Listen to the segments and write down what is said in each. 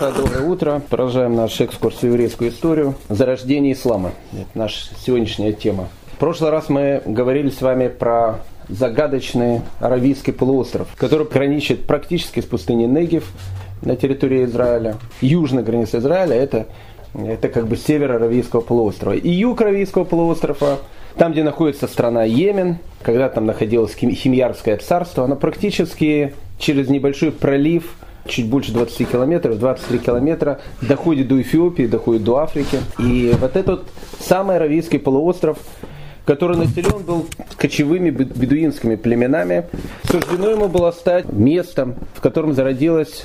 Доброе утро. Продолжаем наш экскурс в еврейскую историю. Зарождение ислама. Это наша сегодняшняя тема. В прошлый раз мы говорили с вами про загадочный Аравийский полуостров, который граничит практически с пустыней Негев на территории Израиля. Южная граница Израиля – это, это как бы север Аравийского полуострова. И юг Аравийского полуострова там, где находится страна Йемен, когда там находилось Химьярское царство, оно практически через небольшой пролив – чуть больше 20 километров, 23 километра, доходит до Эфиопии, доходит до Африки. И вот этот самый Аравийский полуостров, который населен был кочевыми бедуинскими племенами, суждено ему было стать местом, в котором зародилась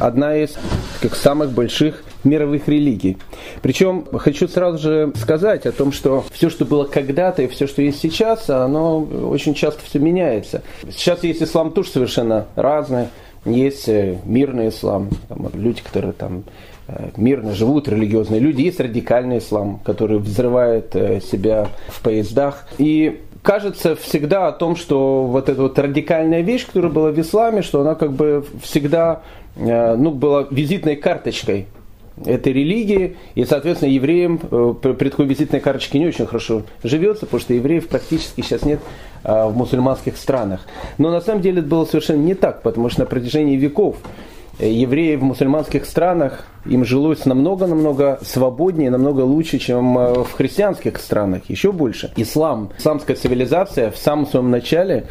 одна из как самых больших мировых религий. Причем хочу сразу же сказать о том, что все, что было когда-то и все, что есть сейчас, оно очень часто все меняется. Сейчас есть ислам тоже совершенно разный. Есть э, мирный ислам, там, люди, которые там э, мирно живут, религиозные люди. Есть радикальный ислам, который взрывает э, себя в поездах. И кажется всегда о том, что вот эта вот радикальная вещь, которая была в исламе, что она как бы всегда ну, была визитной карточкой этой религии, и, соответственно, евреям при такой визитной карточке не очень хорошо живется, потому что евреев практически сейчас нет в мусульманских странах. Но на самом деле это было совершенно не так, потому что на протяжении веков э, евреи в мусульманских странах им жилось намного-намного свободнее, намного лучше, чем э, в христианских странах, еще больше. Ислам, исламская цивилизация в самом своем начале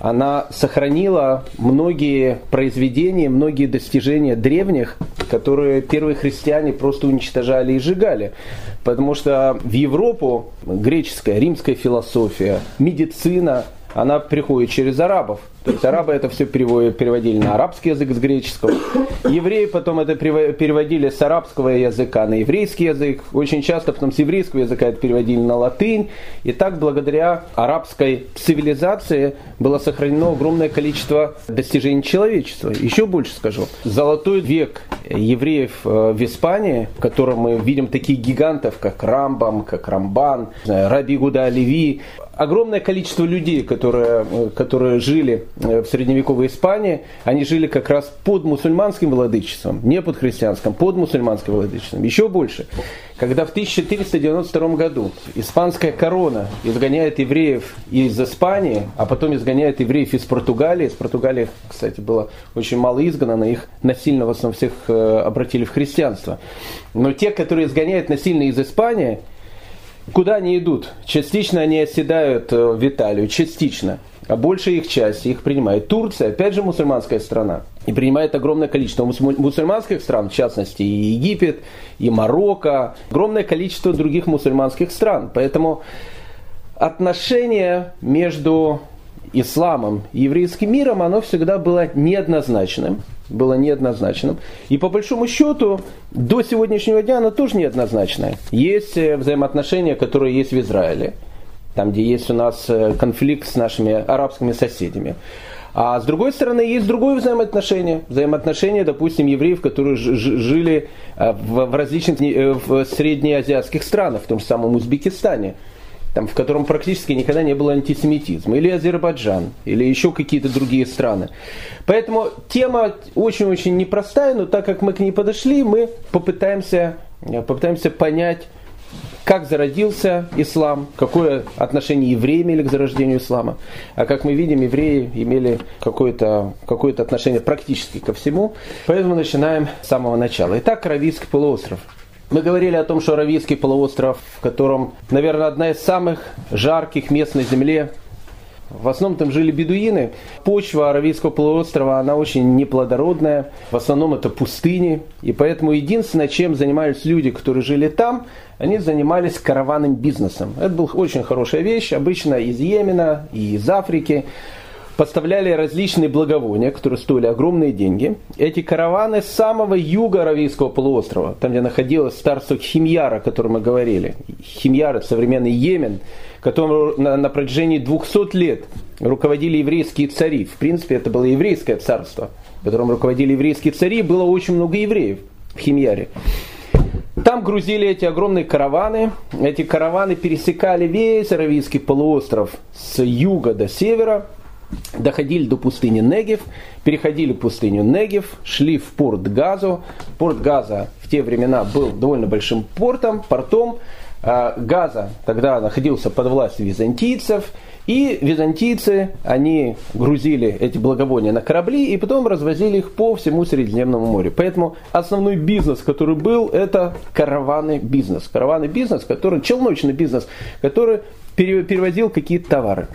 она сохранила многие произведения, многие достижения древних, которые первые христиане просто уничтожали и сжигали. Потому что в Европу греческая, римская философия, медицина, она приходит через арабов. То есть арабы это все переводили на арабский язык с греческого. Евреи потом это переводили с арабского языка на еврейский язык. Очень часто потом с еврейского языка это переводили на латынь. И так благодаря арабской цивилизации было сохранено огромное количество достижений человечества. Еще больше скажу. Золотой век евреев э, в Испании, в котором мы видим таких гигантов, как Рамбам, как Рамбан, Раби Гуда Оливи, огромное количество людей, которые, э, которые жили э, в средневековой Испании, они жили как раз под мусульманским владычеством, не под христианским, под мусульманским владычеством. Еще больше. Когда в 1492 году испанская корона изгоняет евреев из Испании, а потом изгоняет евреев из Португалии, из Португалии, кстати, было очень мало изгнано, их насильно в основном всех э, обратили в христианство. Но те, которые изгоняют насильно из Испании, Куда они идут? Частично они оседают э, в Италию, частично. А большая их часть их принимает Турция, опять же мусульманская страна. И принимает огромное количество мусульманских стран, в частности и Египет, и Марокко, огромное количество других мусульманских стран. Поэтому отношение между исламом и еврейским миром, оно всегда было неоднозначным. Было неоднозначным. И по большому счету, до сегодняшнего дня оно тоже неоднозначное. Есть э, взаимоотношения, которые есть в Израиле, там, где есть у нас э, конфликт с нашими арабскими соседями. А с другой стороны, есть другое взаимоотношение. Взаимоотношение, допустим, евреев, которые жили э, в различных в среднеазиатских странах, в том же самом Узбекистане там, в котором практически никогда не было антисемитизма, или Азербайджан, или еще какие-то другие страны. Поэтому тема очень-очень непростая, но так как мы к ней подошли, мы попытаемся, попытаемся понять, как зародился ислам, какое отношение евреи имели к зарождению ислама. А как мы видим, евреи имели какое-то какое отношение практически ко всему. Поэтому начинаем с самого начала. Итак, Аравийский полуостров – мы говорили о том, что Аравийский полуостров, в котором, наверное, одна из самых жарких мест на Земле, в основном там жили бедуины. Почва Аравийского полуострова, она очень неплодородная. В основном это пустыни. И поэтому единственное, чем занимались люди, которые жили там, они занимались караванным бизнесом. Это была очень хорошая вещь, обычно из Йемена и из Африки поставляли различные благовония, которые стоили огромные деньги. Эти караваны с самого юга Аравийского полуострова, там, где находилось царство Химьяра, о котором мы говорили. Химьяр – современный Йемен, которым на, на протяжении 200 лет руководили еврейские цари. В принципе, это было еврейское царство, которым руководили еврейские цари. Было очень много евреев в Химьяре. Там грузили эти огромные караваны. Эти караваны пересекали весь Аравийский полуостров с юга до севера – доходили до пустыни Негев, переходили пустыню Негев, шли в порт Газу. Порт Газа в те времена был довольно большим портом, портом. А, Газа тогда находился под властью византийцев, и византийцы, они грузили эти благовония на корабли и потом развозили их по всему Средиземному морю. Поэтому основной бизнес, который был, это караванный бизнес. Караванный бизнес, который, челночный бизнес, который перевозил какие-то товары.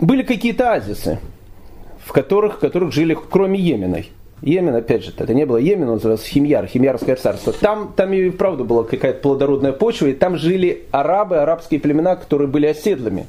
Были какие-то азисы, в которых, в которых жили, кроме Йеменой. Йемен, опять же, это не было Йемен, он назывался Химьяр, Химьярское царство. Там, там и вправду была какая-то плодородная почва, и там жили арабы, арабские племена, которые были оседлыми.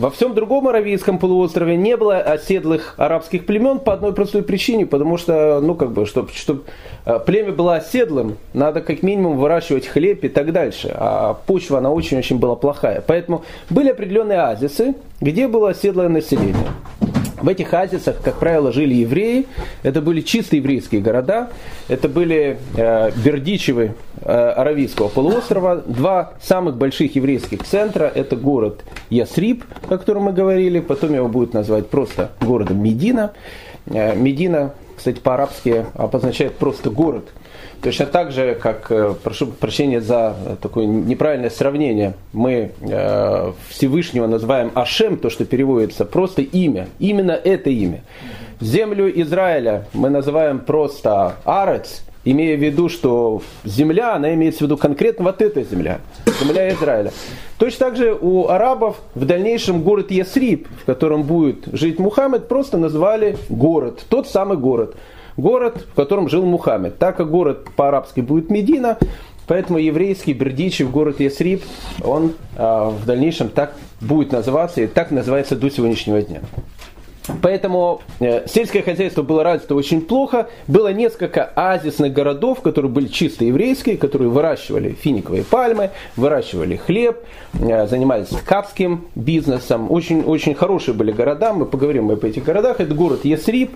Во всем другом Аравийском полуострове не было оседлых арабских племен по одной простой причине, потому что, ну, как бы, чтобы чтоб э, племя было оседлым, надо как минимум выращивать хлеб и так дальше. А почва, она очень-очень была плохая. Поэтому были определенные азисы, где было оседлое население. В этих азисах, как правило, жили евреи. Это были чисто еврейские города. Это были э, Бердичевы э, Аравийского полуострова. Два самых больших еврейских центра. Это город Ясриб, о котором мы говорили. Потом его будут называть просто городом Медина. Э, Медина, кстати, по-арабски обозначает просто город – Точно так же, как, э, прошу прощения за такое неправильное сравнение, мы э, Всевышнего называем Ашем, то, что переводится просто имя, именно это имя. Землю Израиля мы называем просто Арец, имея в виду, что земля, она имеется в виду конкретно вот эта земля, земля Израиля. Точно так же у арабов в дальнейшем город Ясриб, в котором будет жить Мухаммед, просто назвали город, тот самый город город, в котором жил Мухаммед. Так как город по-арабски будет Медина, поэтому еврейский Бердичев, город Ясриб, он а, в дальнейшем так будет называться и так называется до сегодняшнего дня. Поэтому э, сельское хозяйство было развито очень плохо. Было несколько оазисных городов, которые были чисто еврейские, которые выращивали финиковые пальмы, выращивали хлеб, э, занимались ткацким бизнесом. Очень, очень хорошие были города. Мы поговорим об этих городах. Это город Ясриб,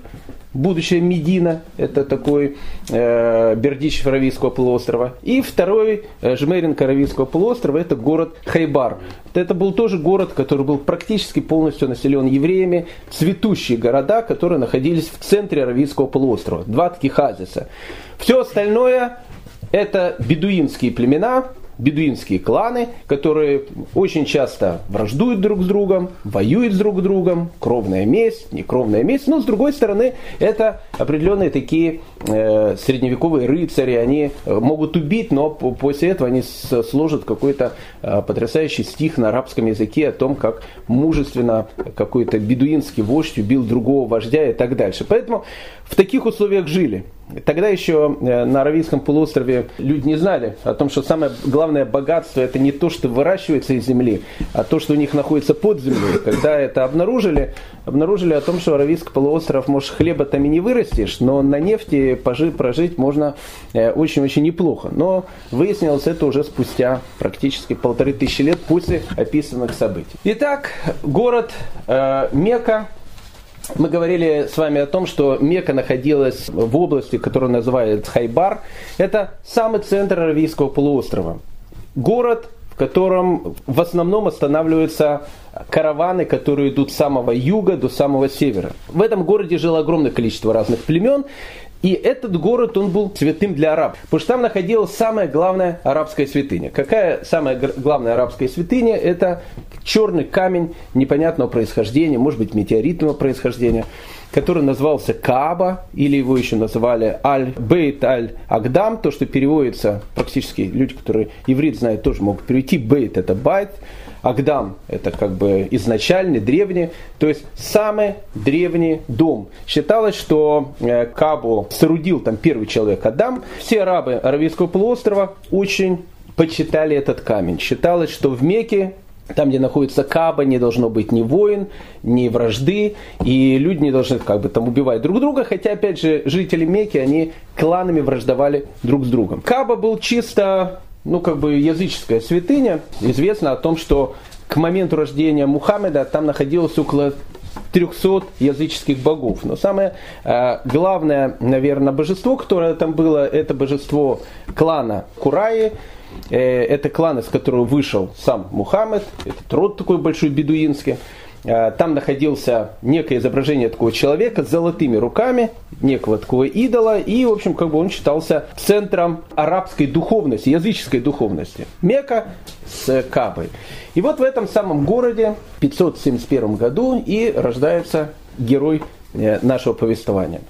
будущая Медина, это такой э, Бердичев Аравийского полуострова. И второй э, Жмерин Аравийского полуострова, это город Хайбар. Это был тоже город, который был практически полностью населен евреями, цветущие города, которые находились в центре Аравийского полуострова. Два таких азиса. Все остальное это бедуинские племена, бедуинские кланы, которые очень часто враждуют друг с другом, воюют друг с другом, кровная месть, не кровная месть, но с другой стороны это определенные такие э, средневековые рыцари, они э, могут убить, но после этого они сложат какой-то э, потрясающий стих на арабском языке о том, как мужественно какой-то бедуинский вождь убил другого вождя и так дальше. Поэтому в таких условиях жили. Тогда еще э, на Аравийском полуострове люди не знали о том, что самое главное богатство это не то, что выращивается из земли, а то, что у них находится под землей. Когда это обнаружили, обнаружили о том, что Аравийский полуостров, может, хлеба там и не вырастешь, но на нефти пожить, прожить можно э, очень-очень неплохо. Но выяснилось это уже спустя практически полторы тысячи лет после описанных событий. Итак, город э, Мека мы говорили с вами о том, что Мека находилась в области, которую называют Хайбар. Это самый центр Аравийского полуострова. Город, в котором в основном останавливаются караваны, которые идут с самого юга до самого севера. В этом городе жило огромное количество разных племен. И этот город, он был святым для арабов. Потому что там находилась самая главная арабская святыня. Какая самая главная арабская святыня? Это черный камень непонятного происхождения, может быть метеоритного происхождения, который назывался Кааба, или его еще называли Аль-Бейт Аль-Агдам, то, что переводится практически, люди, которые иврит знают, тоже могут перевести. Бейт это байт, Агдам – это как бы изначальный, древний, то есть самый древний дом. Считалось, что э, Кабу соорудил там первый человек Адам. Все арабы Аравийского полуострова очень почитали этот камень. Считалось, что в Мекке там, где находится Каба, не должно быть ни войн, ни вражды, и люди не должны как бы там убивать друг друга, хотя, опять же, жители Мекки, они кланами враждовали друг с другом. Каба был чисто ну, как бы языческая святыня. Известно о том, что к моменту рождения Мухаммеда там находилось около 300 языческих богов. Но самое э, главное, наверное, божество, которое там было, это божество клана Кураи. Э, это клан, из которого вышел сам Мухаммед. Это род такой большой бедуинский. Э, там находился некое изображение такого человека с золотыми руками, некого такого идола, и, в общем, как бы он считался центром арабской духовности, языческой духовности. Мека с Кабой. И вот в этом самом городе в 571 году и рождается герой э, нашего повествования.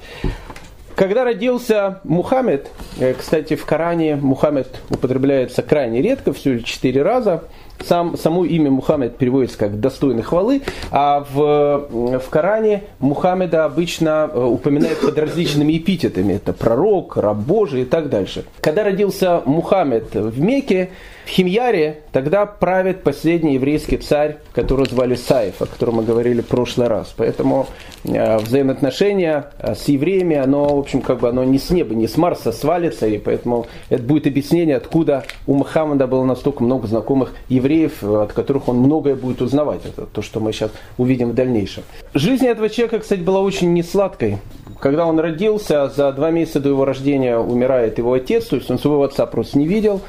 Когда родился Мухаммед, э, кстати, в Коране Мухаммед употребляется крайне редко, всего четыре раза, сам, само имя Мухаммед переводится как «достойный хвалы», а в, в Коране Мухаммеда обычно э, упоминают под различными эпитетами. Это пророк, раб Божий и так дальше. Когда родился Мухаммед в Мекке, в Химьяре тогда правит последний еврейский царь, которого звали Саиф, о котором мы говорили в прошлый раз. Поэтому э, взаимоотношения э, с евреями, оно, в общем, как бы оно не с неба, не с Марса свалится, и поэтому это будет объяснение, откуда у Мухаммада было настолько много знакомых евреев, от которых он многое будет узнавать. Это то, что мы сейчас увидим в дальнейшем. Жизнь этого человека, кстати, была очень несладкой. Когда он родился, за два месяца до его рождения умирает его отец, то есть он своего отца просто не видел.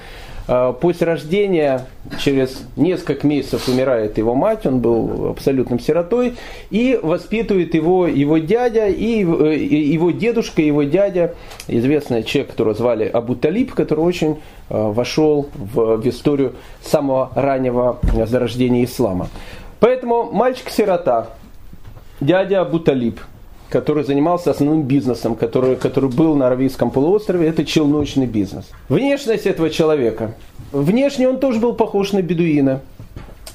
А, после рождения, через несколько месяцев умирает его мать, он был абсолютным сиротой, и воспитывает его его дядя, и его дедушка, его дядя, известный человек, которого звали Абу Талиб, который очень а, вошел в, в историю самого раннего зарождения ислама. Поэтому мальчик-сирота, дядя Абу Талиб – который занимался основным бизнесом, который, который был на Аравийском полуострове, это челночный бизнес. Внешность этого человека. Внешне он тоже был похож на бедуина.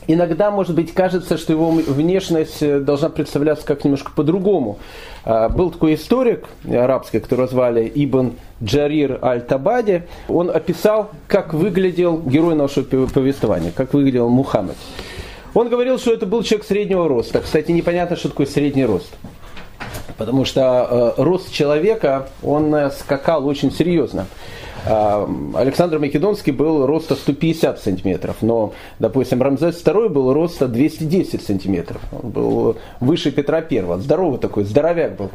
Иногда, может быть, кажется, что его внешность э, должна представляться как немножко по-другому. А, был такой историк арабский, которого звали Ибн Джарир Аль-Табади. Он описал, как выглядел герой нашего повествования, как выглядел Мухаммед. Он говорил, что это был человек среднего роста. Кстати, непонятно, что такое средний рост. Потому что э, рост человека, он э, скакал очень серьезно. А, Александр Македонский был роста 150 сантиметров, но, допустим, Рамзес II был роста 210 сантиметров. Он был выше Петра I, здоровый такой, здоровяк был.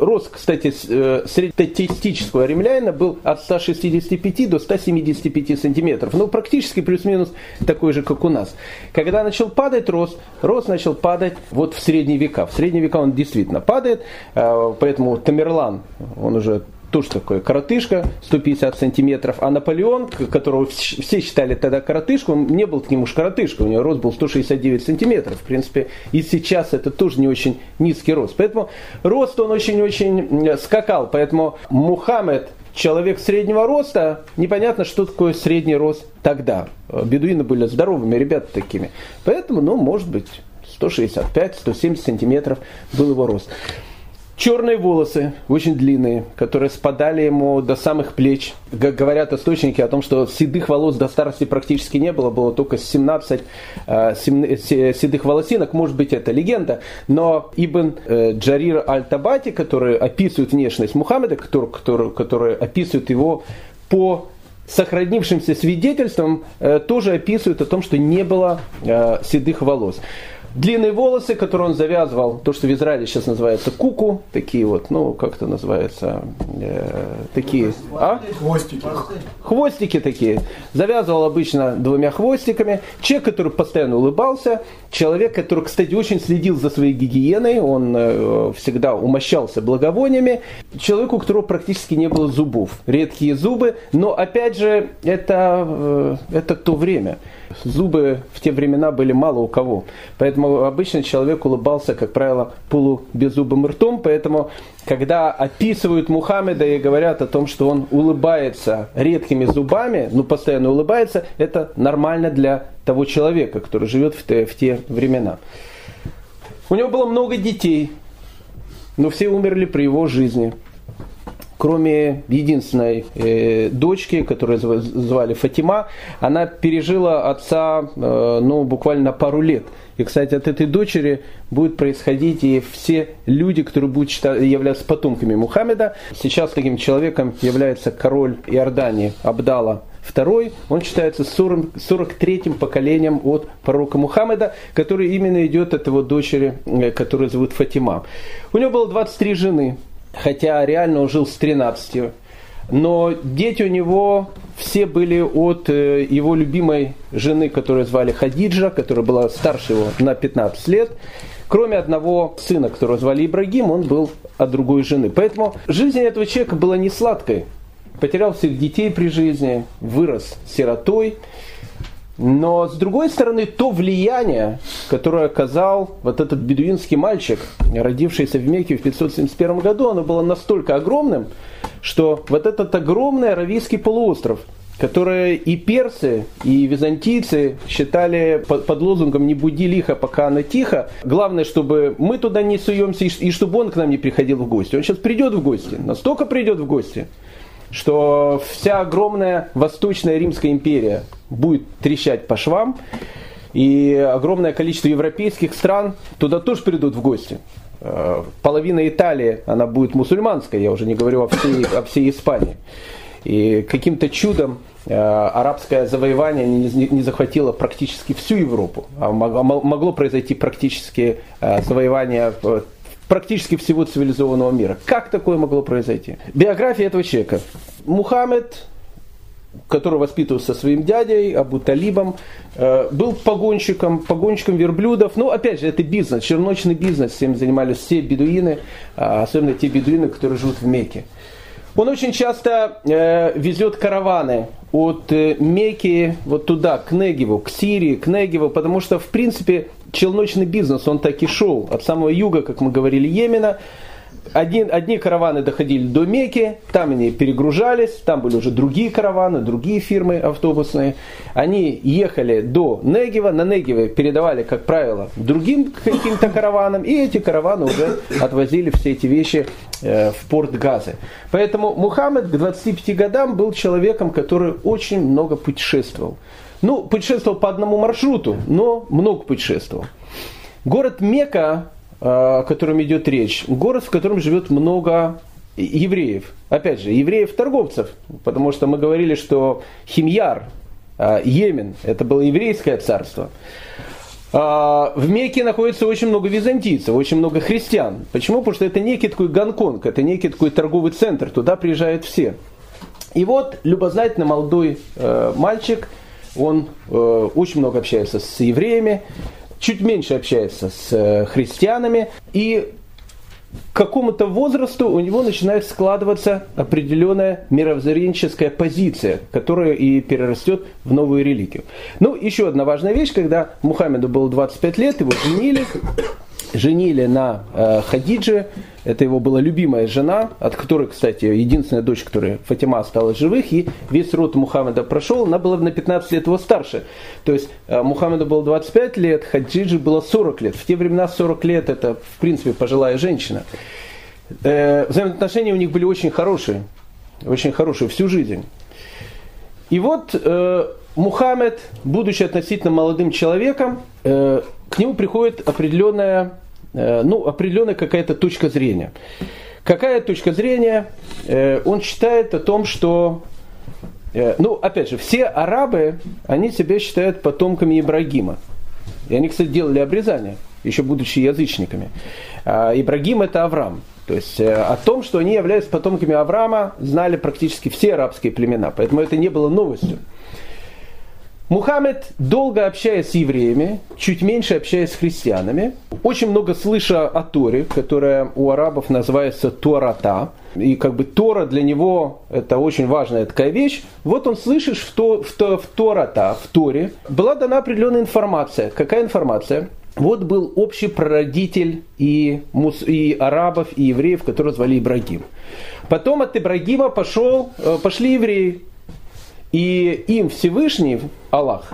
Рост, кстати, э, среднестатистического римлянина был от 165 до 175 сантиметров. Ну, практически плюс-минус такой же, как у нас. Когда начал падать рост, рост начал падать вот в средние века. В средние века он действительно падает, а, поэтому Тамерлан, он уже тоже такой коротышка, 150 сантиметров, а Наполеон, которого все считали тогда коротышкой, он не был таким уж коротышкой, у него рост был 169 сантиметров, в принципе, и сейчас это тоже не очень низкий рост. Поэтому рост он очень-очень скакал, поэтому Мухаммед, человек среднего роста, непонятно, что такое средний рост тогда. Бедуины были здоровыми ребята такими. Поэтому, ну, может быть, 165-170 сантиметров был его рост черные волосы, очень длинные, которые спадали ему до самых плеч. Говорят источники о том, что седых волос до старости практически не было, было только 17 э, седых волосинок, может быть это легенда, но Ибн э, Джарир Аль-Табати, который описывает внешность Мухаммеда, который, который, который описывает его по сохранившимся свидетельствам, э, тоже описывает о том, что не было э, седых волос. Длинные волосы, которые он завязывал, то, что в Израиле сейчас называется куку, такие вот, ну, как это называется, э, такие, а? Хвостики. Хвостики такие. Завязывал обычно двумя хвостиками. Человек, который постоянно улыбался. Человек, который, кстати, очень следил за своей гигиеной. Он э, всегда умощался благовониями. Человеку, у которого практически не было зубов. Редкие зубы. Но, опять же, это, э, это то время. Зубы в те времена были мало у кого. Поэтому обычно человек улыбался, как правило, полубеззубым ртом. Поэтому, когда описывают Мухаммеда и говорят о том, что он улыбается редкими зубами, ну, постоянно улыбается, это нормально для того человека, который живет в те, в те времена. У него было много детей, но все умерли при его жизни кроме единственной э, дочки, которую звали Фатима, она пережила отца э, ну, буквально пару лет. И, кстати, от этой дочери будет происходить и все люди, которые будут считать, являться потомками Мухаммеда. Сейчас таким человеком является король Иордании Абдала II, он считается 40, 43-м поколением от пророка Мухаммеда, который именно идет от его дочери, э, которую зовут Фатима. У него было 23 жены, хотя реально он жил с 13. Но дети у него все были от э, его любимой жены, которую звали Хадиджа, которая была старше его на 15 лет. Кроме одного сына, которого звали Ибрагим, он был от другой жены. Поэтому жизнь этого человека была не сладкой. Потерял всех детей при жизни, вырос сиротой. Но, с другой стороны, то влияние, которое оказал вот этот бедуинский мальчик, родившийся в Мекке в 571 году, оно было настолько огромным, что вот этот огромный Аравийский полуостров, который и персы, и византийцы считали под лозунгом «не буди лихо, пока она тихо», главное, чтобы мы туда не суемся, и чтобы он к нам не приходил в гости. Он сейчас придет в гости, настолько придет в гости, что вся огромная Восточная Римская империя будет трещать по швам, и огромное количество европейских стран туда тоже придут в гости. Э, половина Италии, она будет мусульманской, я уже не говорю о всей, о всей Испании. И каким-то чудом э, арабское завоевание не, не, захватило практически всю Европу, а могло произойти практически э, завоевание практически всего цивилизованного мира. Как такое могло произойти? Биография этого человека. Мухаммед, который воспитывался со своим дядей, Абу Талибом, э, был погонщиком, погонщиком верблюдов. Ну, опять же, это бизнес, черночный бизнес, всем занимались все бедуины, а особенно те бедуины, которые живут в Мекке. Он очень часто э, везет караваны от э, Мекки вот туда, к Негеву, к Сирии, к Негеву, потому что, в принципе, челночный бизнес, он так и шел. От самого юга, как мы говорили, Йемена, один, одни караваны доходили до Мекки, там они перегружались, там были уже другие караваны, другие фирмы автобусные. Они ехали до Негева, на Негеве передавали, как правило, другим каким-то караванам, и эти караваны уже отвозили все эти вещи э, в порт Газы. Поэтому Мухаммед к 25 годам был человеком, который очень много путешествовал. Ну, путешествовал по одному маршруту, но много путешествовал. Город Мека о котором идет речь, город, в котором живет много евреев. Опять же, евреев-торговцев, потому что мы говорили, что Химьяр, а, Йемен, это было еврейское царство. А, в Мекке находится очень много византийцев, очень много христиан. Почему? Потому что это некий такой Гонконг, это некий такой торговый центр, туда приезжают все. И вот любознательный молодой э, мальчик, он э, очень много общается с евреями, чуть меньше общается с э, христианами, и к какому-то возрасту у него начинает складываться определенная мировоззренческая позиция, которая и перерастет в новую религию. Ну, еще одна важная вещь, когда Мухаммеду было 25 лет, его женили, женили на э, Хадидже, это его была любимая жена, от которой, кстати, единственная дочь, которая Фатима осталась живых, и весь род Мухаммеда прошел, она была на 15 лет его старше. То есть э, Мухаммеду было 25 лет, Хадиджи было 40 лет. В те времена 40 лет это, в принципе, пожилая женщина. Э, взаимоотношения у них были очень хорошие, очень хорошие всю жизнь. И вот э, Мухаммед, будучи относительно молодым человеком, э, к нему приходит определенная, ну, определенная какая-то точка зрения. Какая точка зрения? Э, он считает о том, что, э, ну, опять же, все арабы, они себя считают потомками Ибрагима. И они, кстати, делали обрезание, еще будучи язычниками. А Ибрагим это Авраам. То есть о том, что они являются потомками Авраама, знали практически все арабские племена. Поэтому это не было новостью. Мухаммед, долго общаясь с евреями, чуть меньше общаясь с христианами, очень много слыша о Торе, которая у арабов называется Тората, и как бы Тора для него это очень важная такая вещь. Вот он слышит, что в, в, в Тората, в Торе была дана определенная информация. Какая информация? Вот был общий прародитель и, мус, и арабов, и евреев, которого звали Ибрагим. Потом от Ибрагима пошел, э, пошли евреи. И им Всевышний, Аллах,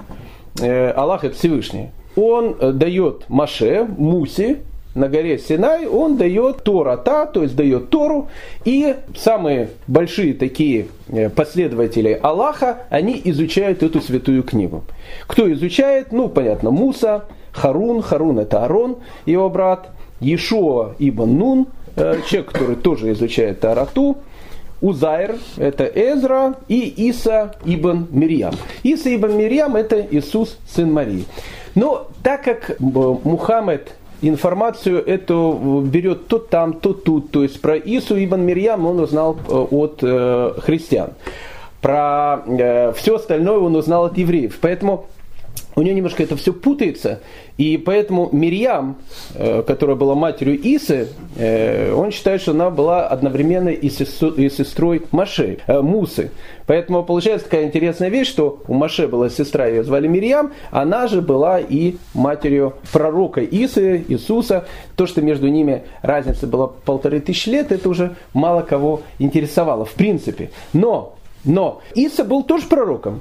э, Аллах это Всевышний, он э, дает Маше, Мусе, на горе Синай, он дает Тората, то есть дает Тору, и самые большие такие э, последователи Аллаха, они изучают эту святую книгу. Кто изучает? Ну, понятно, Муса, Харун, Харун это Арон, его брат, Ешуа Ибн Нун, человек, который тоже изучает Тарату, Узайр, это Эзра, и Иса ибн Мирьям. Иса ибн Мирьям это Иисус, сын Марии. Но так как э, Мухаммед информацию эту берет то там, то тут, то есть про Ису ибн Мирьям он узнал э, от э, христиан. про все остальное он узнал от евреев. Поэтому у нее немножко это все путается, и поэтому Мирьям, э, которая была матерью Исы, э, он считает, что она была одновременно и сестрой Маше, э, Мусы. Поэтому получается такая интересная вещь, что у Маше была сестра, ее звали Мирьям, она же была и матерью пророка Исы, Иисуса. То, что между ними разница была полторы тысячи лет, это уже мало кого интересовало, в принципе. Но, но Иса был тоже пророком.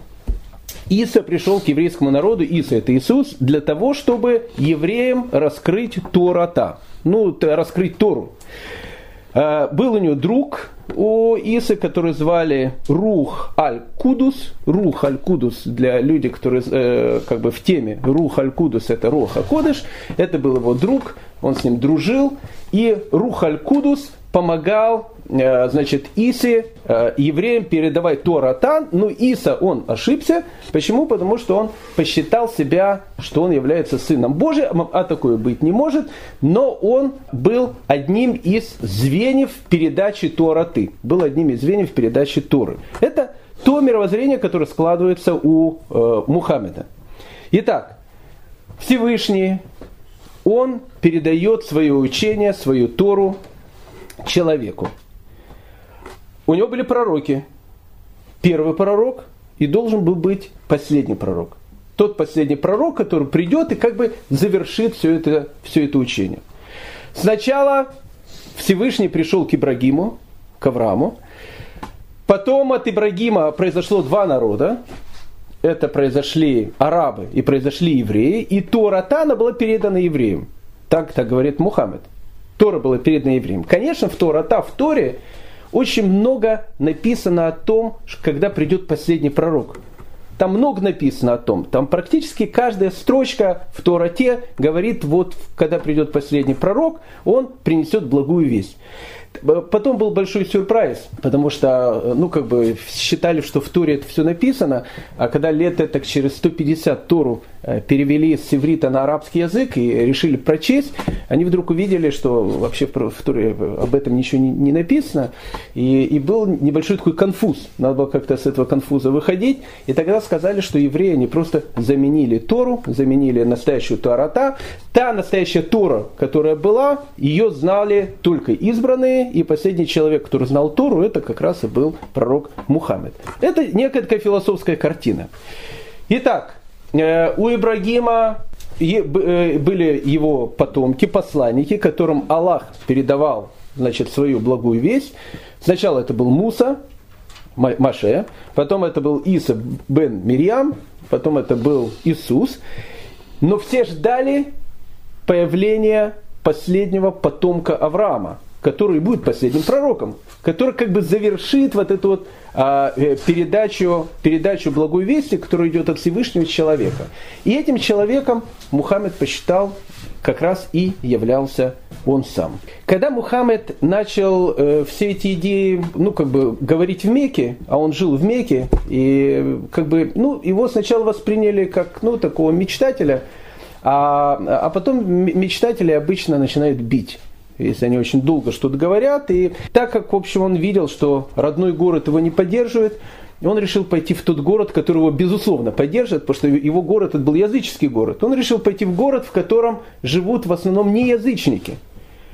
Иса пришел к еврейскому народу, Иса это Иисус, для того, чтобы евреям раскрыть Тората, ну, раскрыть Тору. А, был у него друг у Исы, который звали Рух Аль-Кудус. Рух Аль-Кудус для людей, которые э, как бы в теме. Рух Аль-Кудус это Руха Кодыш. Это был его друг, он с ним дружил. И Рух Аль-Кудус помогал значит, Иси, э, евреям передавать Торатан, но Иса, он ошибся. Почему? Потому что он посчитал себя, что он является сыном Божьим, а такое быть не может, но он был одним из звеньев передачи Тораты, был одним из звеньев передачи Торы. Это то мировоззрение, которое складывается у э, Мухаммеда. Итак, Всевышний, он передает свое учение, свою Тору человеку. У него были пророки. Первый пророк и должен был быть последний пророк. Тот последний пророк, который придет и как бы завершит все это, все это учение. Сначала Всевышний пришел к Ибрагиму, к Аврааму. Потом от Ибрагима произошло два народа. Это произошли арабы и произошли евреи. И Тора Тана была передана евреям. Так, так говорит Мухаммед. Тора была передана евреям. Конечно, в Тора Та, в Торе очень много написано о том, когда придет последний пророк. Там много написано о том. Там практически каждая строчка в Тороте говорит, вот когда придет последний пророк, он принесет благую весть. Потом был большой сюрприз, потому что, ну, как бы считали, что в Торе это все написано, а когда лет так через 150 Тору Э, перевели с иврита на арабский язык и решили прочесть, они вдруг увидели, что вообще в Туре об этом ничего не, не написано, и, и был небольшой такой конфуз, надо было как-то с этого конфуза выходить, и тогда сказали, что евреи, они просто заменили Тору, заменили настоящую Туарата, та настоящая Тора, которая была, ее знали только избранные, и последний человек, который знал Тору, это как раз и был пророк Мухаммед. Это некая такая философская картина. Итак, Э, у Ибрагима э, были его потомки, посланники, которым Аллах передавал значит, свою благую весть. Сначала это был Муса, Маше, потом это был Иса бен Мирьям, потом это был Иисус. Но все ждали появления последнего потомка Авраама, который будет последним пророком, который как бы завершит вот эту вот э, передачу, передачу благой вести, которая идет от Всевышнего человека. И этим человеком Мухаммед посчитал как раз и являлся он сам. Когда Мухаммед начал э, все эти идеи, ну, как бы, говорить в Мекке, а он жил в Мекке, и, как бы, ну, его сначала восприняли как, ну, такого мечтателя, а, а потом мечтатели обычно начинают бить если они очень долго что-то говорят. И так как, в общем, он видел, что родной город его не поддерживает, он решил пойти в тот город, который его, безусловно, поддержит, потому что его город это был языческий город. Он решил пойти в город, в котором живут в основном не язычники.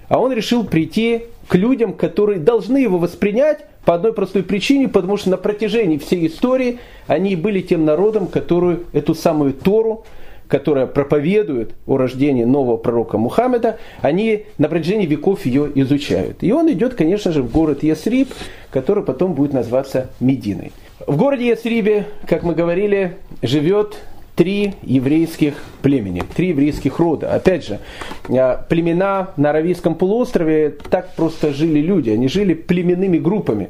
А он решил прийти к людям, которые должны его воспринять по одной простой причине, потому что на протяжении всей истории они были тем народом, который эту самую Тору, которая проповедует о рождении нового пророка Мухаммеда, они на протяжении веков ее изучают. И он идет, конечно же, в город Ясриб, который потом будет называться Мединой. В городе Ясрибе, как мы говорили, живет три еврейских племени, три еврейских рода. Опять же, а, племена на Аравийском полуострове так просто жили люди, они жили племенными группами.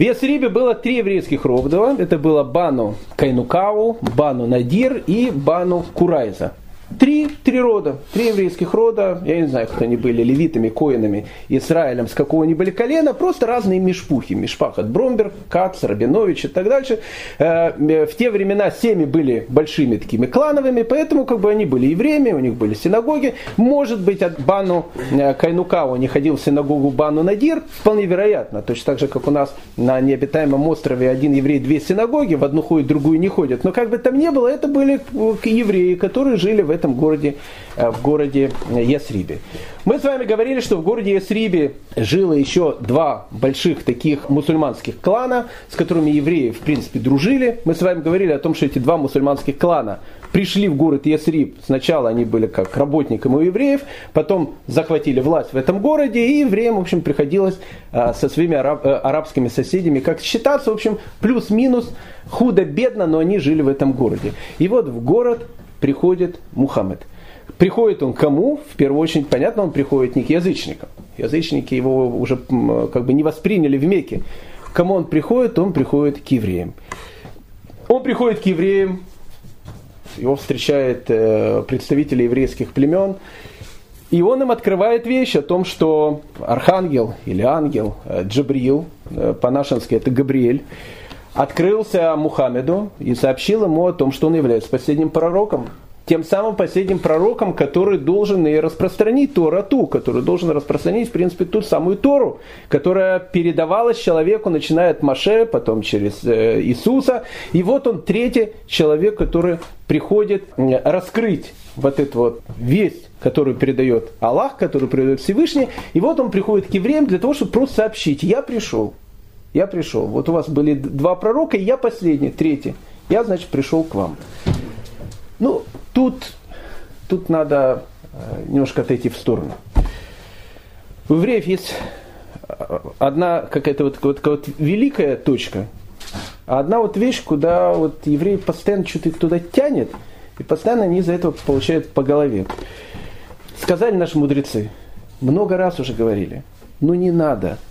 В Ясрибе было три еврейских рода. Это было Бану Кайнукау, Бану Надир и Бану Курайза. Три, три рода, три еврейских рода, я не знаю, кто они были, левитами, коинами, Израилем, с какого они были колена, просто разные мешпухи, мешпах от Бромберг, Кац, Рабинович и так дальше. Э, в те времена семьи были большими такими клановыми, поэтому как бы они были евреями, у них были синагоги. Может быть, от Бану э, Кайнука он не ходил в синагогу Бану Надир, вполне вероятно, точно так же, как у нас на необитаемом острове один еврей, две синагоги, в одну ходит, в другую не ходят. Но как бы там ни было, это были евреи, которые жили в этом городе, э, в городе Ясрибе. Мы с вами говорили, что в городе Ясрибе жило еще два больших таких мусульманских клана, с которыми евреи, в принципе, дружили. Мы с вами говорили о том, что эти два мусульманских клана пришли в город Ясриб. Сначала они были как работниками у евреев, потом захватили власть в этом городе, и евреям, в общем, приходилось э, со своими араб, э, арабскими соседями как считаться, в общем, плюс-минус, худо-бедно, но они жили в этом городе. И вот в город приходит Мухаммед. Приходит он кому? В первую очередь, понятно, он приходит не к язычникам. Язычники его уже как бы не восприняли в Мекке. К кому он приходит? Он приходит к евреям. Он приходит к евреям, его встречает э, представители еврейских племен, и он им открывает вещь о том, что архангел или ангел э, Джабрил, э, по-нашенски это Габриэль, открылся Мухаммеду и сообщил ему о том, что он является последним пророком. Тем самым последним пророком, который должен и распространить Торату, который должен распространить, в принципе, ту самую Тору, которая передавалась человеку, начиная от Маше, потом через э, Иисуса. И вот он третий человек, который приходит раскрыть вот эту вот весть, которую передает Аллах, которую передает Всевышний. И вот он приходит к евреям для того, чтобы просто сообщить, я пришел. Я пришел. Вот у вас были два пророка, и я последний, третий. Я, значит, пришел к вам. Ну, тут, тут надо э, немножко отойти в сторону. У евреев есть э, одна какая-то вот, вот, вот великая точка, а одна вот вещь, куда вот евреи постоянно что-то туда тянет, и постоянно они из-за этого получают по голове. Сказали наши мудрецы, много раз уже говорили, ну не надо –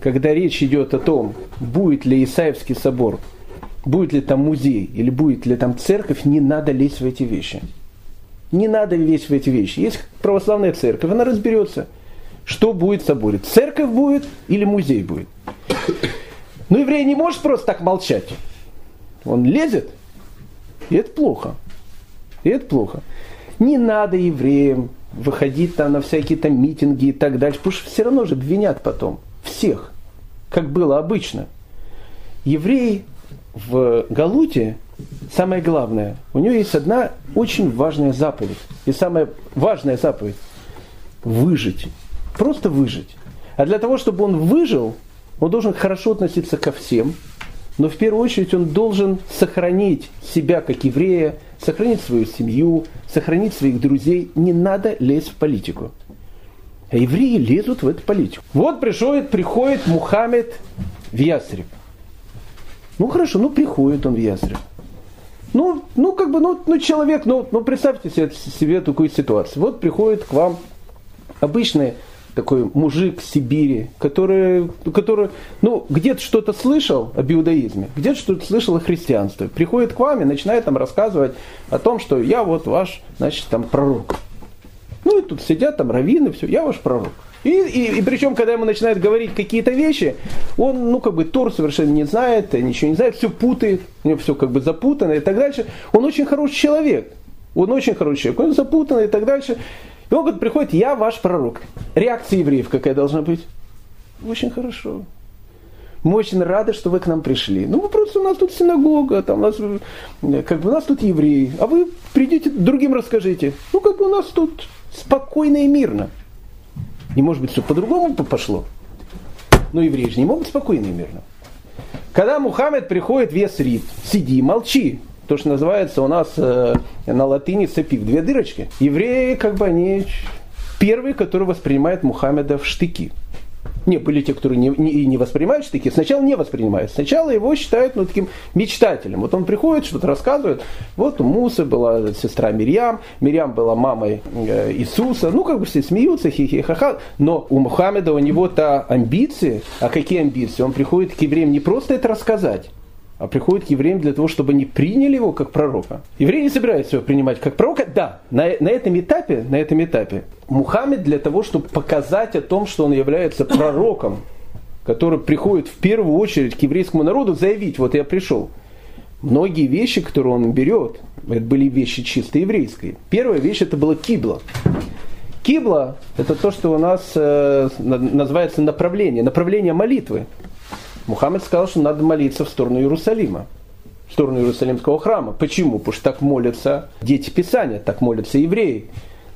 когда речь идет о том, будет ли Исаевский собор, будет ли там музей или будет ли там церковь, не надо лезть в эти вещи. Не надо лезть в эти вещи. Есть православная церковь, она разберется, что будет в соборе. Церковь будет или музей будет. Но еврей не может просто так молчать. Он лезет, и это плохо. И это плохо. Не надо евреям выходить там на всякие там митинги и так дальше, потому что все равно же обвинят потом. Всех как было обычно. Еврей в Галуте, самое главное, у него есть одна очень важная заповедь. И самая важная заповедь – выжить. Просто выжить. А для того, чтобы он выжил, он должен хорошо относиться ко всем, но в первую очередь он должен сохранить себя как еврея, сохранить свою семью, сохранить своих друзей. Не надо лезть в политику. А евреи лезут в эту политику. Вот приходит, приходит Мухаммед в Ясреб. Ну хорошо, ну приходит он в Ясреб. Ну, ну как бы, ну, ну человек, ну, ну представьте себе, себе такую ситуацию. Вот приходит к вам обычный такой мужик в Сибири, который, который ну, где-то что-то слышал об иудаизме, где-то что-то слышал о христианстве, приходит к вам и начинает там рассказывать о том, что я вот ваш, значит, там пророк. Ну и тут сидят там раввины, все, я ваш пророк. И, и, и причем, когда ему начинают говорить какие-то вещи, он, ну, как бы, Тор совершенно не знает, ничего не знает, все путает, у него все как бы запутано и так дальше. Он очень хороший человек. Он очень хороший человек, он запутанный и так дальше. И он говорит, приходит, я ваш пророк. Реакция евреев какая должна быть? Очень хорошо. Мы очень рады, что вы к нам пришли. Ну, просто у нас тут синагога, там у нас, как бы у нас тут евреи, а вы придите, другим расскажите. Ну, как бы у нас тут спокойно и мирно. Не может быть, все по-другому пошло. Но евреи же не могут спокойно и мирно. Когда Мухаммед приходит в Ясриб, сиди, молчи. То, что называется у нас э, на латыни цепив, две дырочки. Евреи, как бы они первые, которые воспринимают Мухаммеда в штыки. Не, были те, которые не, не, не воспринимают такие. Сначала не воспринимают. Сначала его считают ну, таким мечтателем. Вот он приходит, что-то рассказывает. Вот у Мусы была сестра Мирьям. Мирьям была мамой э, Иисуса. Ну, как бы все смеются, хихи-ха-ха. Но у Мухаммеда у него-то амбиции. А какие амбиции? Он приходит к евреям не просто это рассказать, а приходит к евреям для того, чтобы они приняли его как пророка. Евреи не собираются его принимать как пророка. Да, на, на этом этапе, на этом этапе Мухаммед для того, чтобы показать о том, что он является пророком, который приходит в первую очередь к еврейскому народу, заявить, вот я пришел. Многие вещи, которые он берет, это были вещи чисто еврейские. Первая вещь это было кибла. Кибла – это то, что у нас э, называется направление, направление молитвы. Мухаммед сказал, что надо молиться в сторону Иерусалима, в сторону Иерусалимского храма. Почему? Потому что так молятся дети Писания, так молятся евреи.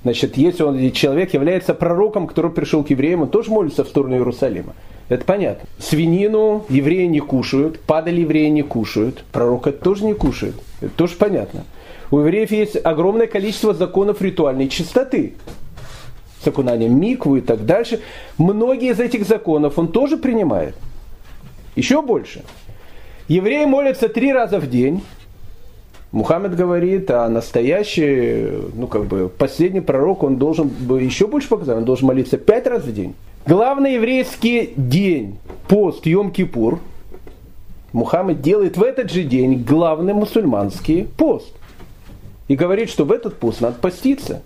Значит, если он, человек является пророком, который пришел к евреям, он тоже молится в сторону Иерусалима. Это понятно. Свинину евреи не кушают, падали евреи не кушают, пророк это тоже не кушает. Это тоже понятно. У евреев есть огромное количество законов ритуальной чистоты с окунанием микву и так дальше. Многие из этих законов он тоже принимает. Еще больше. Евреи молятся три раза в день. Мухаммед говорит, а настоящий, ну как бы, последний пророк, он должен бы еще больше показать, он должен молиться пять раз в день. Главный еврейский день, пост Йом-Кипур, Мухаммед делает в этот же день главный мусульманский пост. И говорит, что в этот пост надо поститься.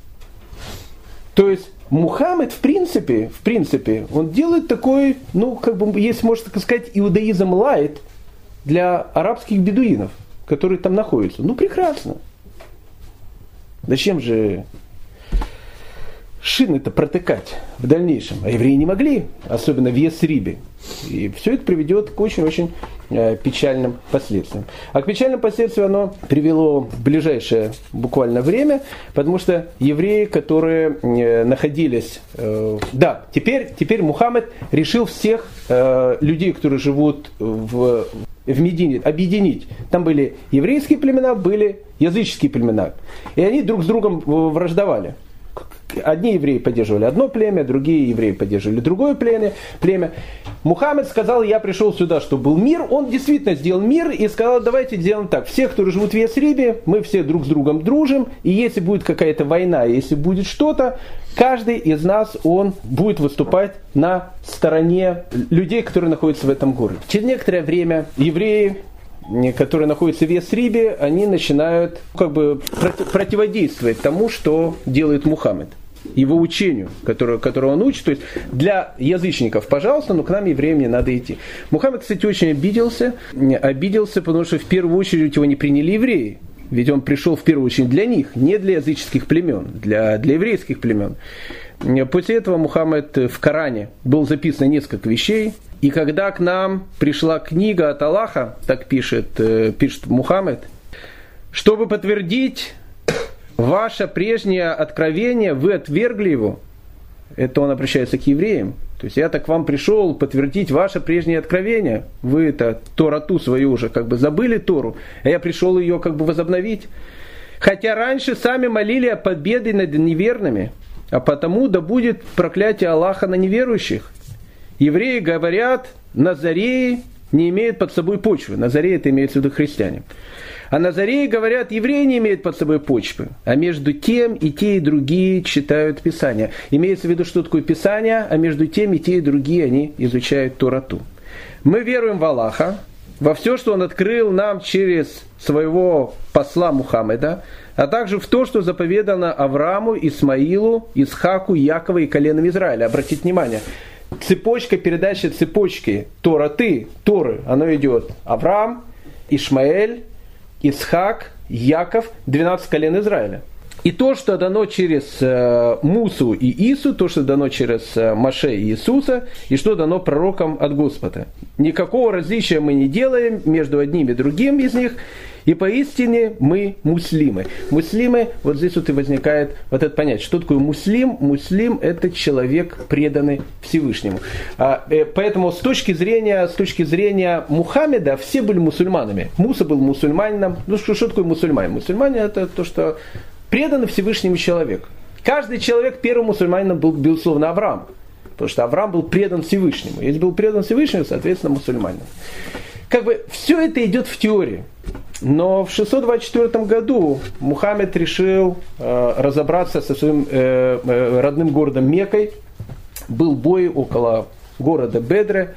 То есть Мухаммед, в принципе, в принципе, он делает такой, ну, как бы, если можно так сказать, иудаизм лайт для арабских бедуинов, которые там находятся. Ну, прекрасно. Зачем же шины-то протыкать в дальнейшем? А евреи не могли, особенно в Есрибе. И все это приведет к очень-очень печальным последствиям. А к печальным последствиям оно привело в ближайшее буквально время, потому что евреи, которые э, находились... Э, да, теперь, теперь Мухаммед решил всех людей, которые живут в, в Медине, объединить. Там были еврейские племена, были языческие племена. И они друг с другом враждовали одни евреи поддерживали одно племя, другие евреи поддерживали другое племя. племя. Мухаммед сказал, я пришел сюда, чтобы был мир. Он действительно сделал мир и сказал, давайте сделаем так. Все, кто живут в Ясрибе, мы все друг с другом дружим. И если будет какая-то война, если будет что-то, каждый из нас, он будет выступать на стороне людей, которые находятся в этом городе. Через некоторое время евреи которые находятся в Ясрибе, они начинают как бы противодействовать тому, что делает Мухаммед его учению, которое, которое он учит. То есть для язычников, пожалуйста, но к нам евреям не надо идти. Мухаммед, кстати, очень обиделся, обиделся, потому что в первую очередь его не приняли евреи. Ведь он пришел в первую очередь для них, не для языческих племен, для, для еврейских племен. После этого Мухаммед в Коране был записано несколько вещей. И когда к нам пришла книга от Аллаха, так пишет, э, пишет Мухаммед, чтобы подтвердить ваше прежнее откровение, вы отвергли его. Это он обращается к евреям. То есть я-то к вам пришел подтвердить ваше прежнее откровение. Вы это Торату свою уже как бы забыли Тору, а я пришел ее как бы возобновить. Хотя раньше сами молили о победе над неверными, а потому да будет проклятие Аллаха на неверующих. Евреи говорят, Назареи не имеют под собой почвы. Назареи это имеется в виду христиане. А Назареи говорят, евреи не имеют под собой почвы. А между тем и те, и другие читают Писание. Имеется в виду, что такое Писание, а между тем и те, и другие они изучают Торату. Мы веруем в Аллаха, во все, что Он открыл нам через своего посла Мухаммеда, а также в то, что заповедано Аврааму, Исмаилу, Исхаку, Якову и коленам Израиля. Обратите внимание, цепочка передачи цепочки Тора ты, Торы, оно идет Авраам, Ишмаэль, Исхак, Яков, 12 колен Израиля. И то, что дано через э, Мусу и Ису, то, что дано через э, Маше и Иисуса, и что дано пророкам от Господа. Никакого различия мы не делаем между одним и другим из них. И поистине мы муслимы. Муслимы, вот здесь вот и возникает вот это понятие. Что такое муслим? Муслим – это человек, преданный Всевышнему. А, э, поэтому с точки, зрения, с точки зрения Мухаммеда все были мусульманами. Муса был мусульманином. Ну что, что такое мусульманин? Мусульманин – это то, что преданный Всевышнему человек. Каждый человек первым мусульманином был, безусловно, Авраам. Потому что Авраам был предан Всевышнему. Если был предан Всевышнему, соответственно, мусульманин. Как бы все это идет в теории. Но в 624 году Мухаммед решил э, разобраться со своим э, э, родным городом Мекой. Был бой около города Бедре.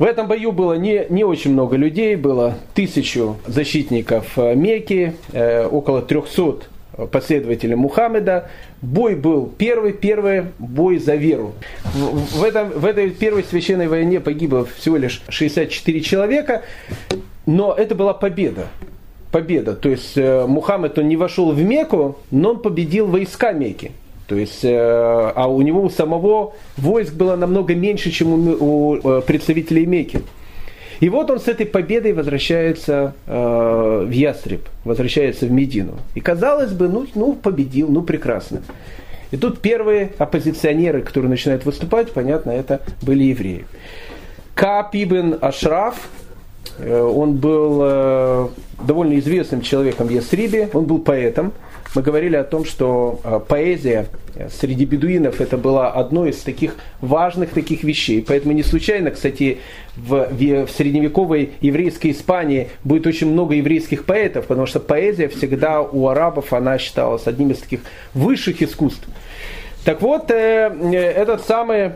В этом бою было не, не очень много людей, было тысячу защитников э, Мекки, э, около 300 последователей Мухаммеда. Бой был первый, первый бой за веру. В, этом, в этой первой священной войне погибло всего лишь 64 человека, но это была победа. Победа. То есть э, Мухаммед он не вошел в Мекку, но он победил войска Мекки. То есть, э, а у него у самого войск было намного меньше, чем у, у э, представителей Мекки. И вот он с этой победой возвращается э, в Ястреб, возвращается в Медину. И казалось бы, ну, ну победил, ну прекрасно. И тут первые оппозиционеры, которые начинают выступать, понятно, это были евреи. Кап ибн Ашраф, э, он был э, довольно известным человеком в Ястрибе, он был поэтом, мы говорили о том, что э, поэзия э, среди бедуинов это была одной из таких важных таких вещей. Поэтому не случайно, кстати, в, в средневековой еврейской Испании будет очень много еврейских поэтов, потому что поэзия всегда у арабов она считалась одним из таких высших искусств. Так вот, э, этот самый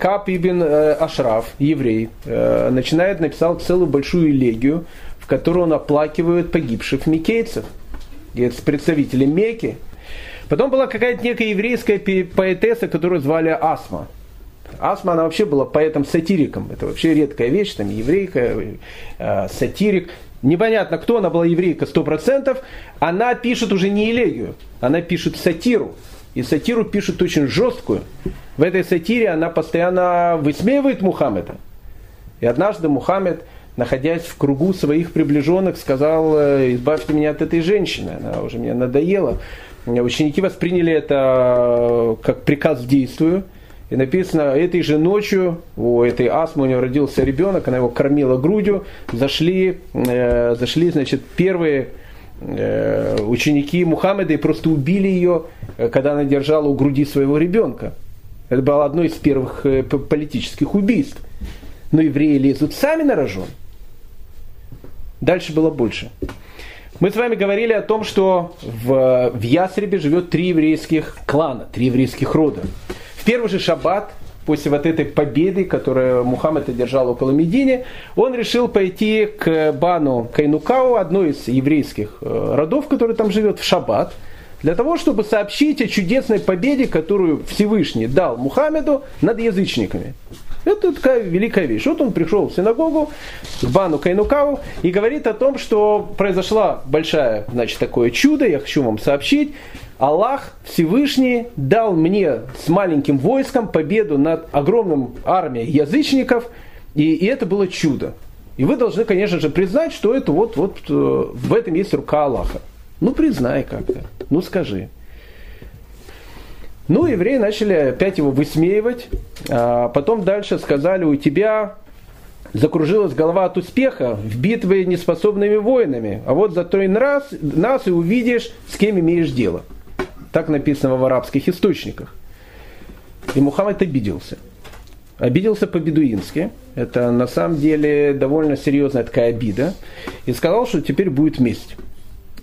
Кап Ибн Ашраф, еврей, начинает, написал целую большую элегию, в которой он оплакивает погибших микейцев – с представителем Мекки. Потом была какая-то некая еврейская поэтесса, которую звали Асма. Асма, она вообще была поэтом-сатириком. Это вообще редкая вещь, там еврейка, э, сатирик. Непонятно, кто она была еврейка, сто процентов. Она пишет уже не элегию, она пишет сатиру. И сатиру пишет очень жесткую. В этой сатире она постоянно высмеивает Мухаммеда. И однажды Мухаммед – находясь в кругу своих приближенных, сказал, «Э, избавьте меня от этой женщины, она уже мне надоела. Ученики восприняли это э, как приказ в действию. И написано, этой же ночью у этой астмы у нее родился ребенок, она его кормила грудью, зашли, э, зашли значит, первые э, ученики Мухаммеда и просто убили ее, э, когда она держала у груди своего ребенка. Это было одно из первых политических убийств. Но евреи лезут сами на рожон. Дальше было больше. Мы с вами говорили о том, что в, в Ясребе живет три еврейских клана, три еврейских рода. В первый же шаббат, после вот этой победы, которую Мухаммед одержал около Медини, он решил пойти к Бану Кайнукау, одной из еврейских э, родов, который там живет, в шаббат, для того, чтобы сообщить о чудесной победе, которую Всевышний дал Мухаммеду над язычниками. Это такая великая вещь. Вот он пришел в синагогу, в Бану Кайнукау, и говорит о том, что произошла большая, значит, такое чудо, я хочу вам сообщить. Аллах Всевышний дал мне с маленьким войском победу над огромным армией язычников, и, и это было чудо. И вы должны, конечно же, признать, что это вот, вот э, в этом есть рука Аллаха. Ну, признай как-то, ну скажи. Ну, евреи начали опять его высмеивать. А потом дальше сказали, у тебя закружилась голова от успеха в битве неспособными воинами. А вот зато и раз, нас и увидишь, с кем имеешь дело. Так написано в арабских источниках. И Мухаммед обиделся. Обиделся по-бедуински. Это на самом деле довольно серьезная такая обида. И сказал, что теперь будет месть.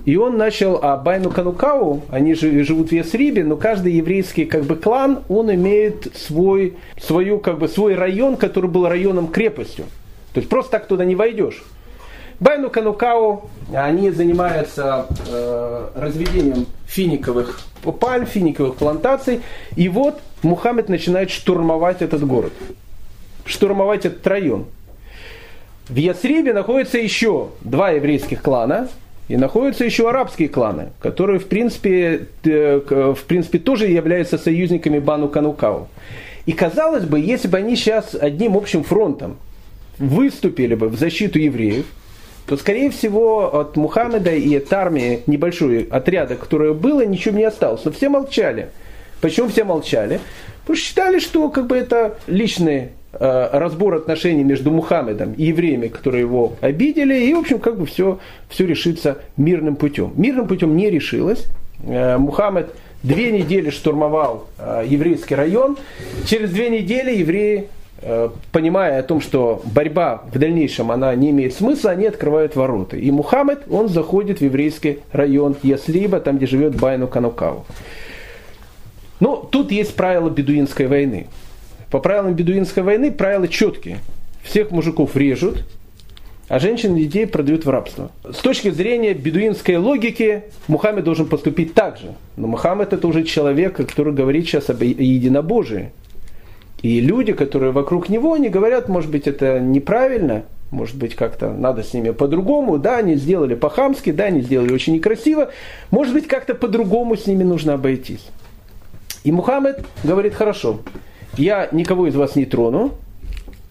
И он начал, а Байну Канукау, они же живут в Ясрибе, но каждый еврейский как бы клан, он имеет свой, свою, как бы, свой район, который был районом крепостью. То есть просто так туда не войдешь. Байну Канукау, они занимаются э, разведением финиковых пальм, финиковых плантаций. И вот Мухаммед начинает штурмовать этот город. Штурмовать этот район. В Ясрибе находится еще два еврейских клана – и находятся еще арабские кланы, которые, в принципе, в принципе тоже являются союзниками Бану Канукау. И казалось бы, если бы они сейчас одним общим фронтом выступили бы в защиту евреев, то, скорее всего, от Мухаммеда и от армии небольшой отряда, которое было, ничего не осталось. Но все молчали. Почему все молчали? Потому что считали, что как бы это личные Э, разбор отношений между Мухаммедом и евреями, которые его обидели, и, в общем, как бы все, все решится мирным путем. Мирным путем не решилось. Э, Мухаммед две недели штурмовал э, еврейский район. Через две недели евреи, понимая о том, что борьба в дальнейшем она не имеет смысла, они открывают ворота. И Мухаммед, он заходит в еврейский район Яслиба, там, где живет Байну Канукау. Но тут есть правила бедуинской войны. По правилам бедуинской войны правила четкие. всех мужиков режут, а женщин и детей продают в рабство. С точки зрения бедуинской логики, Мухаммед должен поступить так же. Но Мухаммед это уже человек, который говорит сейчас об единобожии. И люди, которые вокруг него, они говорят, может быть, это неправильно, может быть, как-то надо с ними по-другому. Да, они сделали по-хамски, да, они сделали очень некрасиво. Может быть, как-то по-другому с ними нужно обойтись. И Мухаммед говорит, хорошо, я никого из вас не трону,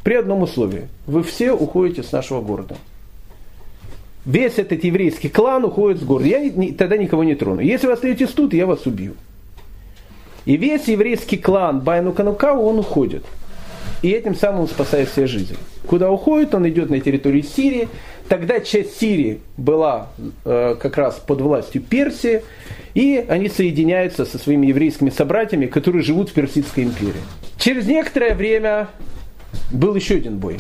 при одном условии. Вы все уходите с нашего города. Весь этот еврейский клан уходит с города. Я не, тогда никого не трону. Если вы остаетесь тут, я вас убью. И весь еврейский клан Байну Канукау, он уходит. И этим самым спасает все жизни. Куда уходит? Он идет на территорию Сирии. Тогда часть Сирии была э, как раз под властью Персии. И они соединяются со своими еврейскими собратьями, которые живут в Персидской империи. Через некоторое время был еще один бой.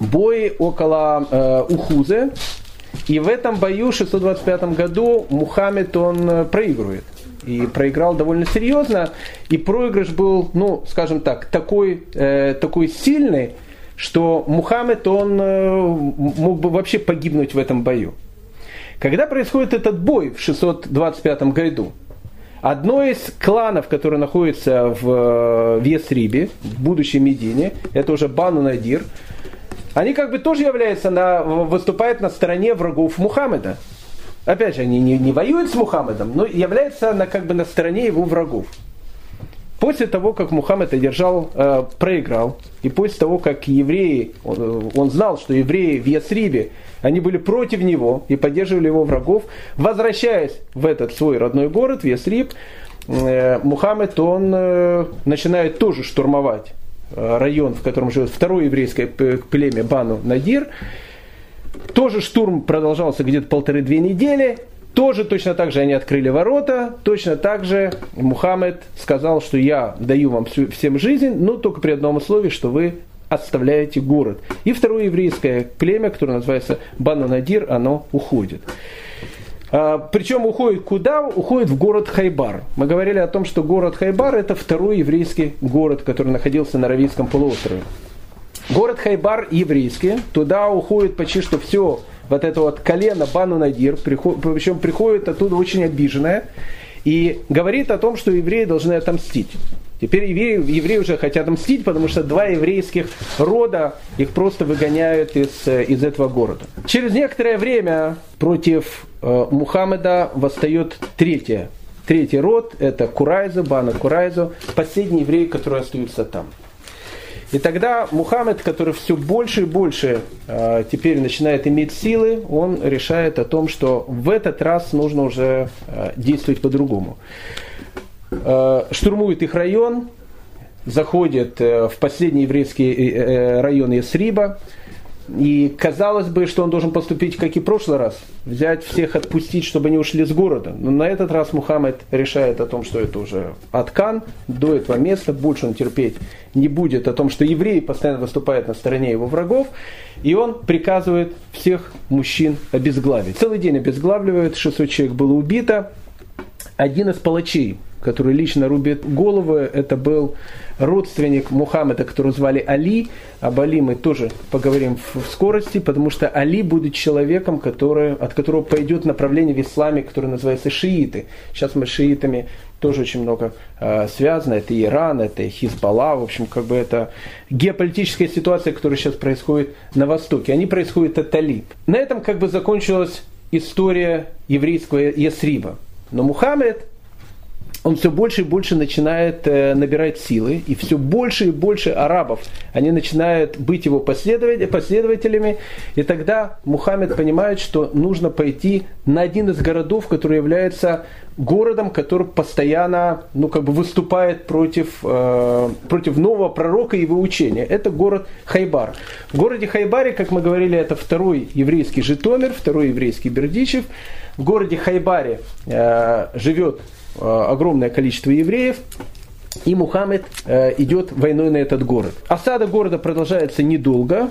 Бой около э, Ухузы. И в этом бою в 625 году Мухаммед он э, проигрывает. И проиграл довольно серьезно. И проигрыш был, ну, скажем так, такой, э, такой сильный, что Мухаммед он э, мог бы вообще погибнуть в этом бою. Когда происходит этот бой в 625 году, Одно из кланов, который находится в э, Весрибе, в будущей Медине, это уже Бану Надир, они как бы тоже являются на, выступают на стороне врагов Мухаммеда. Опять же, они не, не воюют с Мухаммедом, но являются на, как бы на стороне его врагов. После того, как Мухаммед одержал, э, проиграл, и после того, как евреи, он, он знал, что евреи в Ясрибе, они были против него и поддерживали его врагов, возвращаясь в этот свой родной город, в Ясриб, э, Мухаммед, он э, начинает тоже штурмовать э, район, в котором живет второе еврейское племя Бану Надир. Тоже штурм продолжался где-то полторы-две недели. Тоже точно так же они открыли ворота, точно так же Мухаммед сказал, что я даю вам всем жизнь, но только при одном условии, что вы оставляете город. И второе еврейское племя, которое называется Бану Надир, оно уходит. А, причем уходит куда? Уходит в город Хайбар. Мы говорили о том, что город Хайбар это второй еврейский город, который находился на Равийском полуострове. Город Хайбар еврейский, туда уходит почти что все вот это вот колено Бану Надир, причем приходит оттуда очень обиженное, и говорит о том, что евреи должны отомстить. Теперь евреи, евреи уже хотят мстить, потому что два еврейских рода их просто выгоняют из, из этого города. Через некоторое время против э, Мухаммеда восстает третье. Третий род – это Курайза, Бана Курайза, последние евреи, которые остаются там. И тогда Мухаммед, который все больше и больше э, теперь начинает иметь силы, он решает о том, что в этот раз нужно уже э, действовать по-другому. Э, штурмует их район, заходит э, в последний еврейский э, район Ясриба, и казалось бы, что он должен поступить, как и в прошлый раз, взять всех, отпустить, чтобы они ушли с города. Но на этот раз Мухаммед решает о том, что это уже откан, до этого места, больше он терпеть не будет, о том, что евреи постоянно выступают на стороне его врагов, и он приказывает всех мужчин обезглавить. Целый день обезглавливает, 600 человек было убито. Один из палачей, который лично рубит головы, это был родственник Мухаммеда, которого звали Али. Об Али мы тоже поговорим в, скорости, потому что Али будет человеком, который, от которого пойдет направление в исламе, которое называется шииты. Сейчас мы с шиитами тоже очень много э, связано. Это Иран, это Хизбалла. В общем, как бы это геополитическая ситуация, которая сейчас происходит на Востоке. Они происходят от Али. На этом как бы закончилась история еврейского Ясриба. Но Мухаммед он все больше и больше начинает э, набирать силы, и все больше и больше арабов, они начинают быть его последователями, и тогда Мухаммед понимает, что нужно пойти на один из городов, который является городом, который постоянно ну, как бы выступает против, э, против нового пророка и его учения. Это город Хайбар. В городе Хайбаре, как мы говорили, это второй еврейский Житомир, второй еврейский Бердичев. В городе Хайбаре э, живет огромное количество евреев, и Мухаммед э, идет войной на этот город. Осада города продолжается недолго.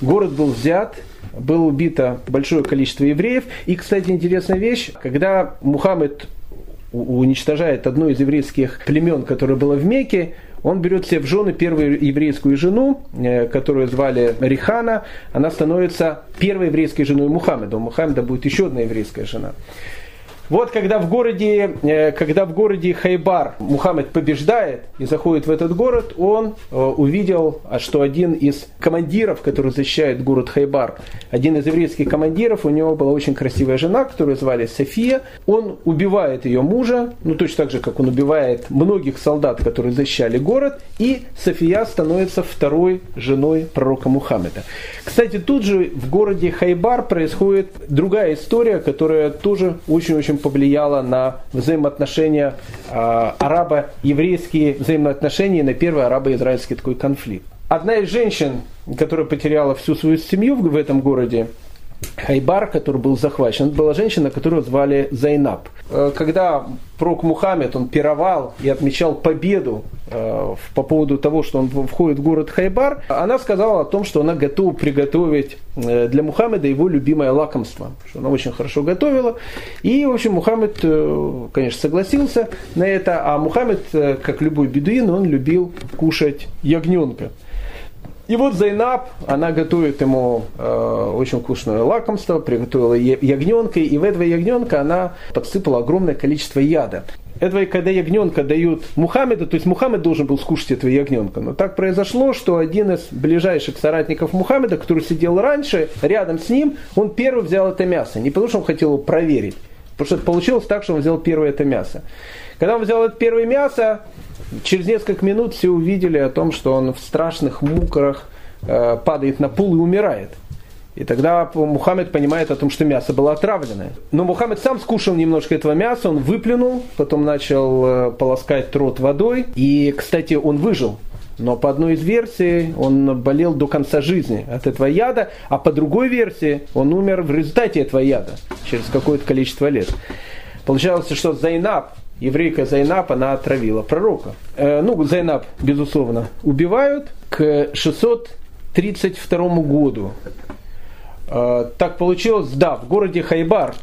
Город был взят, было убито большое количество евреев. И, кстати, интересная вещь, когда Мухаммед уничтожает одно из еврейских племен, которое было в Мекке, он берет себе в жены первую еврейскую жену, э, которую звали Рихана. Она становится первой еврейской женой Мухаммеда. У Мухаммеда будет еще одна еврейская жена. Вот когда в городе, э, когда в городе Хайбар Мухаммед побеждает и заходит в этот город, он э, увидел, а что один из командиров, который защищает город Хайбар, один из еврейских командиров, у него была очень красивая жена, которую звали София. Он убивает ее мужа, ну точно так же, как он убивает многих солдат, которые защищали город, и София становится второй женой пророка Мухаммеда. Кстати, тут же в городе Хайбар происходит другая история, которая тоже очень-очень очень повлияло на взаимоотношения э, арабо-еврейские взаимоотношения, на первый арабо-израильский такой конфликт. Одна из женщин, которая потеряла всю свою семью в этом городе, Хайбар, который был захвачен, была женщина, которую звали Зайнаб. Э, когда пророк Мухаммед, он пировал и отмечал победу э, по поводу того, что он входит в город Хайбар, она сказала о том, что она готова приготовить э, для Мухаммеда его любимое лакомство, что она очень хорошо готовила. И, в общем, Мухаммед, конечно, согласился на это, а Мухаммед, как любой бедуин, он любил кушать ягненка. И вот Зайнаб, она готовит ему э, очень вкусное лакомство, приготовила ягненка, и в этого ягненка она подсыпала огромное количество яда. Этого, когда ягненка дают Мухаммеду, то есть Мухаммед должен был скушать этого ягненка. Но так произошло, что один из ближайших соратников Мухаммеда, который сидел раньше, рядом с ним, он первый взял это мясо. Не потому, что он хотел его проверить, потому что получилось так, что он взял первое это мясо. Когда он взял это первое мясо, Через несколько минут все увидели о том, что он в страшных муках э, падает на пол и умирает. И тогда Мухаммед понимает о том, что мясо было отравленное. Но Мухаммед сам скушал немножко этого мяса, он выплюнул, потом начал э, полоскать рот водой. И, кстати, он выжил. Но по одной из версий он болел до конца жизни от этого яда, а по другой версии он умер в результате этого яда через какое-то количество лет. Получалось, что Зайнаб, еврейка Зайнаб, она отравила пророка. Э, ну, Зайнаб, безусловно, убивают к 632 году. Э, так получилось, да, в городе Хайбар,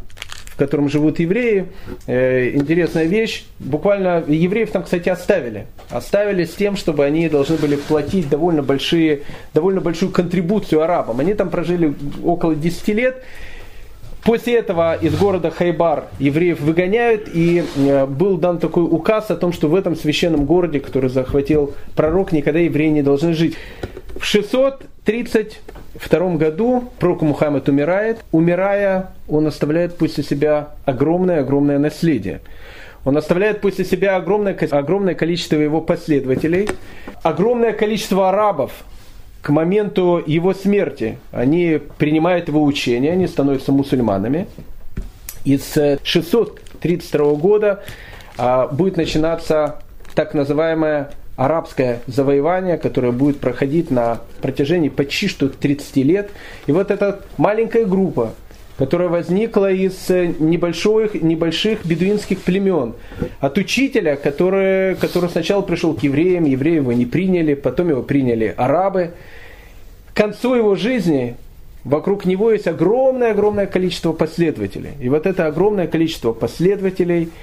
в котором живут евреи. Э, интересная вещь. Буквально евреев там, кстати, оставили. Оставили с тем, чтобы они должны были платить довольно, большие, довольно большую контрибуцию арабам. Они там прожили около 10 лет. После этого из города Хайбар евреев выгоняют, и э, был дан такой указ о том, что в этом священном городе, который захватил пророк, никогда евреи не должны жить. В 632 году пророк Мухаммед умирает. Умирая, он оставляет после себя огромное-огромное наследие. Он оставляет после себя огромное, огромное количество его последователей, огромное количество арабов, к моменту его смерти они принимают его учение, они становятся мусульманами. И с 632 года а, будет начинаться так называемое арабское завоевание, которое будет проходить на протяжении почти что 30 лет. И вот эта маленькая группа, которая возникла из небольших, небольших бедуинских племен. От учителя, который, который сначала пришел к евреям, евреи его не приняли, потом его приняли арабы. К концу его жизни вокруг него есть огромное-огромное количество последователей. И вот это огромное количество последователей –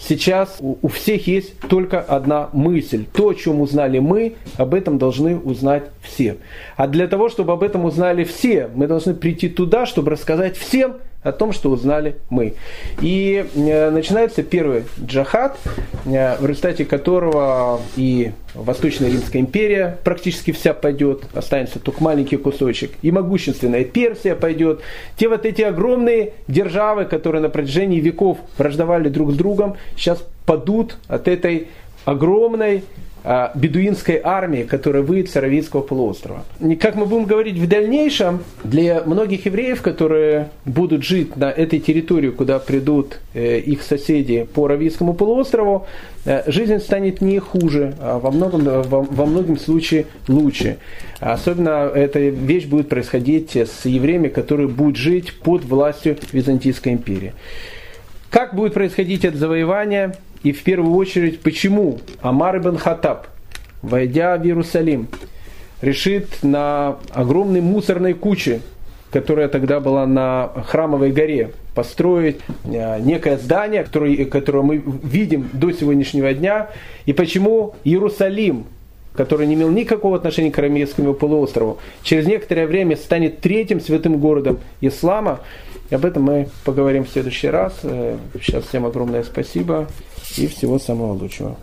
Сейчас у всех есть только одна мысль. То, о чем узнали мы, об этом должны узнать все. А для того, чтобы об этом узнали все, мы должны прийти туда, чтобы рассказать всем, о том, что узнали мы. И э, начинается первый джахад, э, в результате которого и Восточная Римская империя практически вся пойдет, останется только маленький кусочек, и могущественная Персия пойдет. Те вот эти огромные державы, которые на протяжении веков враждовали друг с другом, сейчас падут от этой огромной бедуинской армии, которая выйдет с Аравийского полуострова. И как мы будем говорить в дальнейшем, для многих евреев, которые будут жить на этой территории, куда придут э, их соседи по Аравийскому полуострову, э, жизнь станет не хуже, а во многом, во, во многом случае лучше. Особенно эта вещь будет происходить с евреями, которые будут жить под властью Византийской империи. Как будет происходить это завоевание? И в первую очередь, почему Амар ибн Хатаб, войдя в Иерусалим, решит на огромной мусорной куче, которая тогда была на Храмовой горе, построить э, некое здание, которое, которое мы видим до сегодняшнего дня, и почему Иерусалим который не имел никакого отношения к Арамейскому полуострову, через некоторое время станет третьим святым городом ислама. И об этом мы поговорим в следующий раз. Э, сейчас всем огромное спасибо и всего самого лучшего.